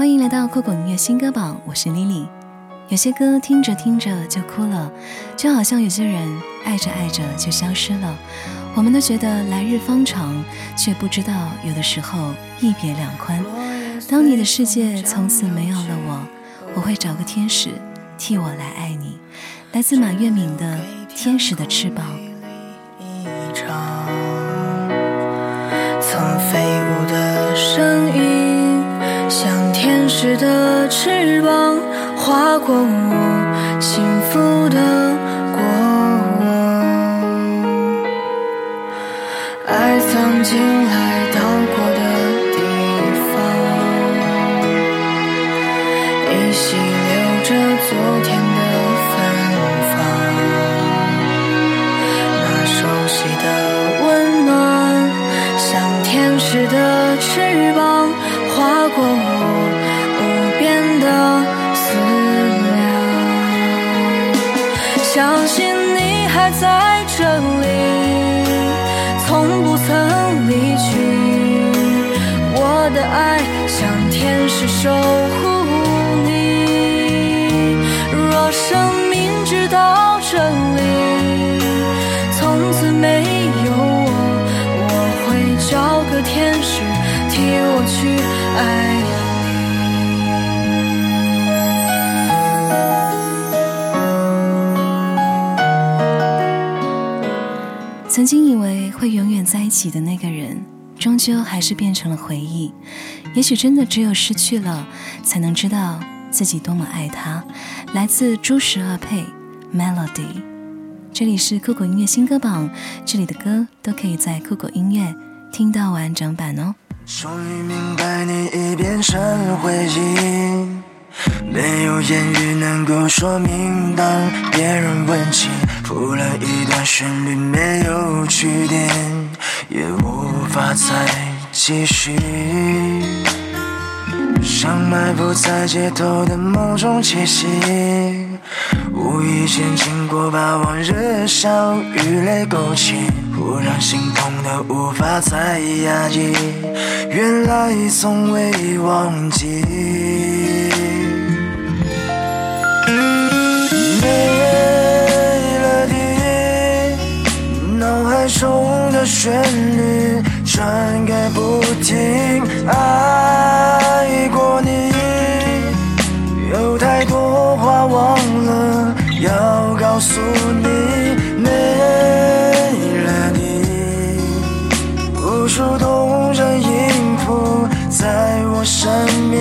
欢迎来到酷狗音乐新歌榜，我是 Lily。有些歌听着听着就哭了，就好像有些人爱着爱着就消失了。我们都觉得来日方长，却不知道有的时候一别两宽。当你的世界从此没有了我，我会找个天使替我来爱你。来自马月敏的《天使的翅膀》。曾飞舞的声音，天使的翅膀，划过我幸福的过往。爱曾经来到过的地方，依稀留着昨天的芬芳，那熟悉的温暖，像天使的翅膀，划过还在这里，曾经以为会永远在一起的那个人，终究还是变成了回忆。也许真的只有失去了，才能知道自己多么爱他。来自朱十二配 Melody，这里是酷狗音乐新歌榜，这里的歌都可以在酷狗音乐听到完整版哦。终于明白你已变成回忆，没有言语能够说明。当别人问起，谱了一旋律，没有句点，也无法再继续。像埋伏在街头的某种气息，无意间经过，把往日笑与泪勾起，忽然心痛的无法再压抑，原来从未忘记。中的旋律转个不停，爱过你，有太多话忘了要告诉你。Melody，无数动人音符在我生命，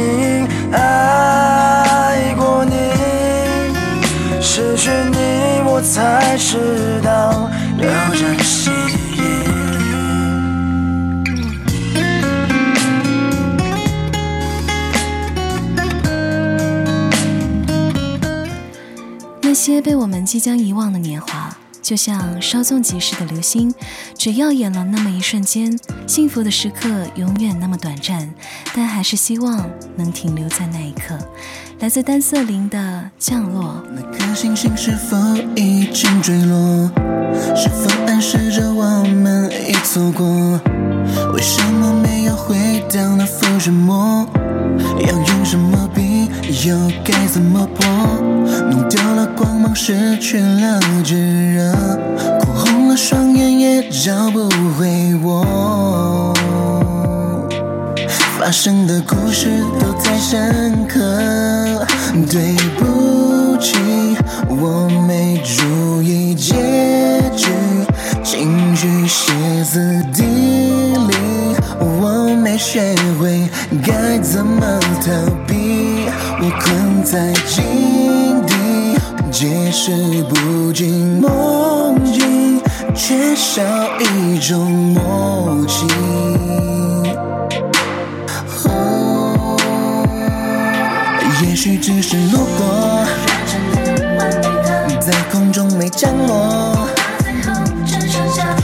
那些被我们即将遗忘的年华，就像稍纵即逝的流星，只耀眼了那么一瞬间。幸福的时刻永远那么短暂，但还是希望能停留在那一刻。来自单色林的《降落》。那颗星星是否已经坠落？是否暗示着我们已错过？为什么没有回到那浮人魔？要用什么笔，又该怎么破？弄丢了光芒，失去了炙热，哭红了双眼也找不回我。发生的故事都太深刻，对不起，我没注意结局，情绪歇斯底里，我没学会该怎么逃避，我困在记忆，解释不尽梦境，缺少一种默契。也许只是路过，在空中没降落。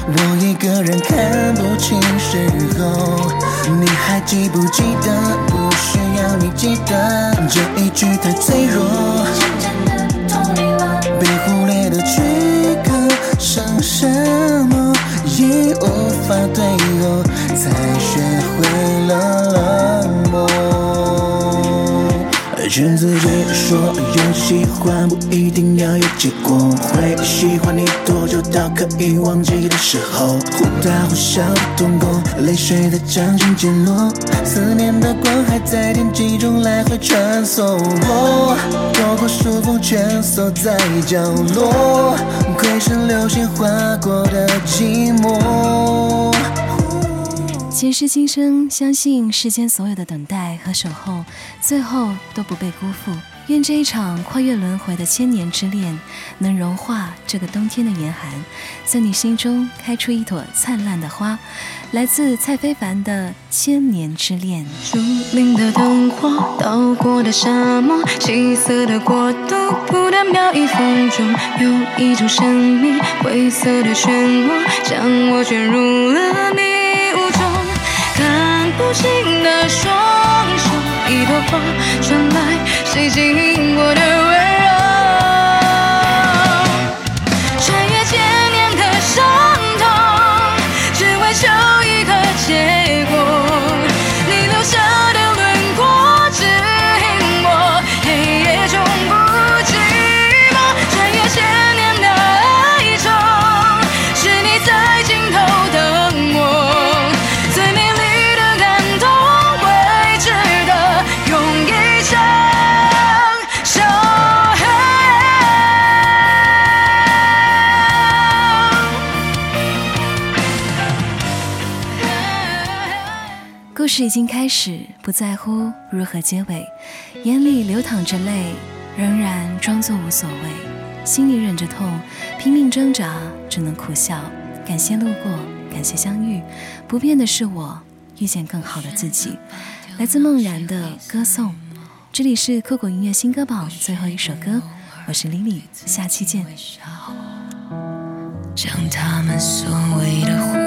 我一个人看不清时候，你还记不记得？不需要你记得，这一句太脆弱。劝自己说，有喜欢不一定要有结果，会喜欢你多久到可以忘记的时候，忽大忽小的瞳孔，泪水在掌心溅落，思念的光还在天际中来回穿梭，我躲过书封蜷缩在角落，窥视流星划过的寂寞。前世今生，相信世间所有的等待和守候，最后都不被辜负。愿这一场跨越轮回的千年之恋，能融化这个冬天的严寒，在你心中开出一朵灿烂的花。来自蔡非凡的《千年之恋》。树林的灯火，倒过的沙漠，七色的国度，不断飘逸风中，有一种神秘灰色的漩涡，将我卷入了迷。无情的双手，一朵花传来谁经过的是已经开始，不在乎如何结尾，眼里流淌着泪，仍然装作无所谓，心里忍着痛，拼命挣扎，只能苦笑。感谢路过，感谢相遇，不变的是我遇见更好的自己。来自梦然的歌颂，这里是酷狗音乐新歌榜最后一首歌，我是 Lily，下期见。将他们所谓的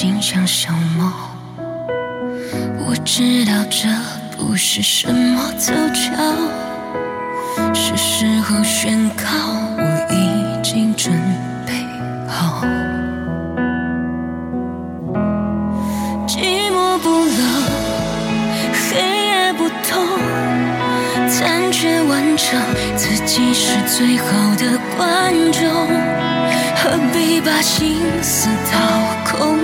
心像小猫，我知道这不是什么凑巧，是时候宣告我已经准备好。寂寞不冷，黑夜不痛，残缺完整，自己是最好的观众。何必把心思掏空，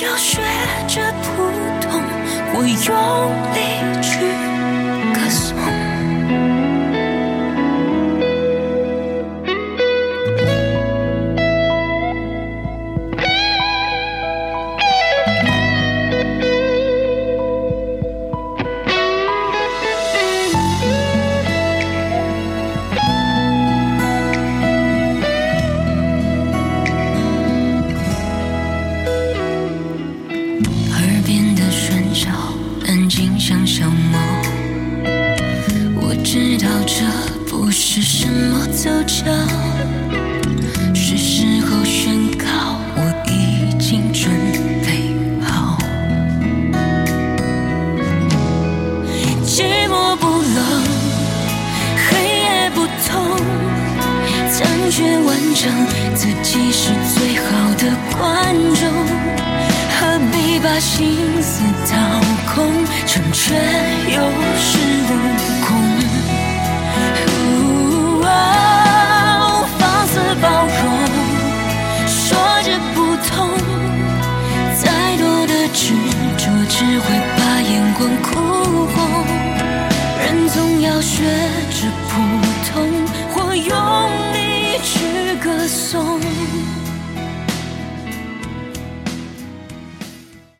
要学着普通，我用力去歌颂。知道这不是什么凑巧，是时候宣告我已经准备好。寂寞不冷，黑夜不痛，残缺完整，自己是最好的观众。何必把心思掏空，成全有恃无 love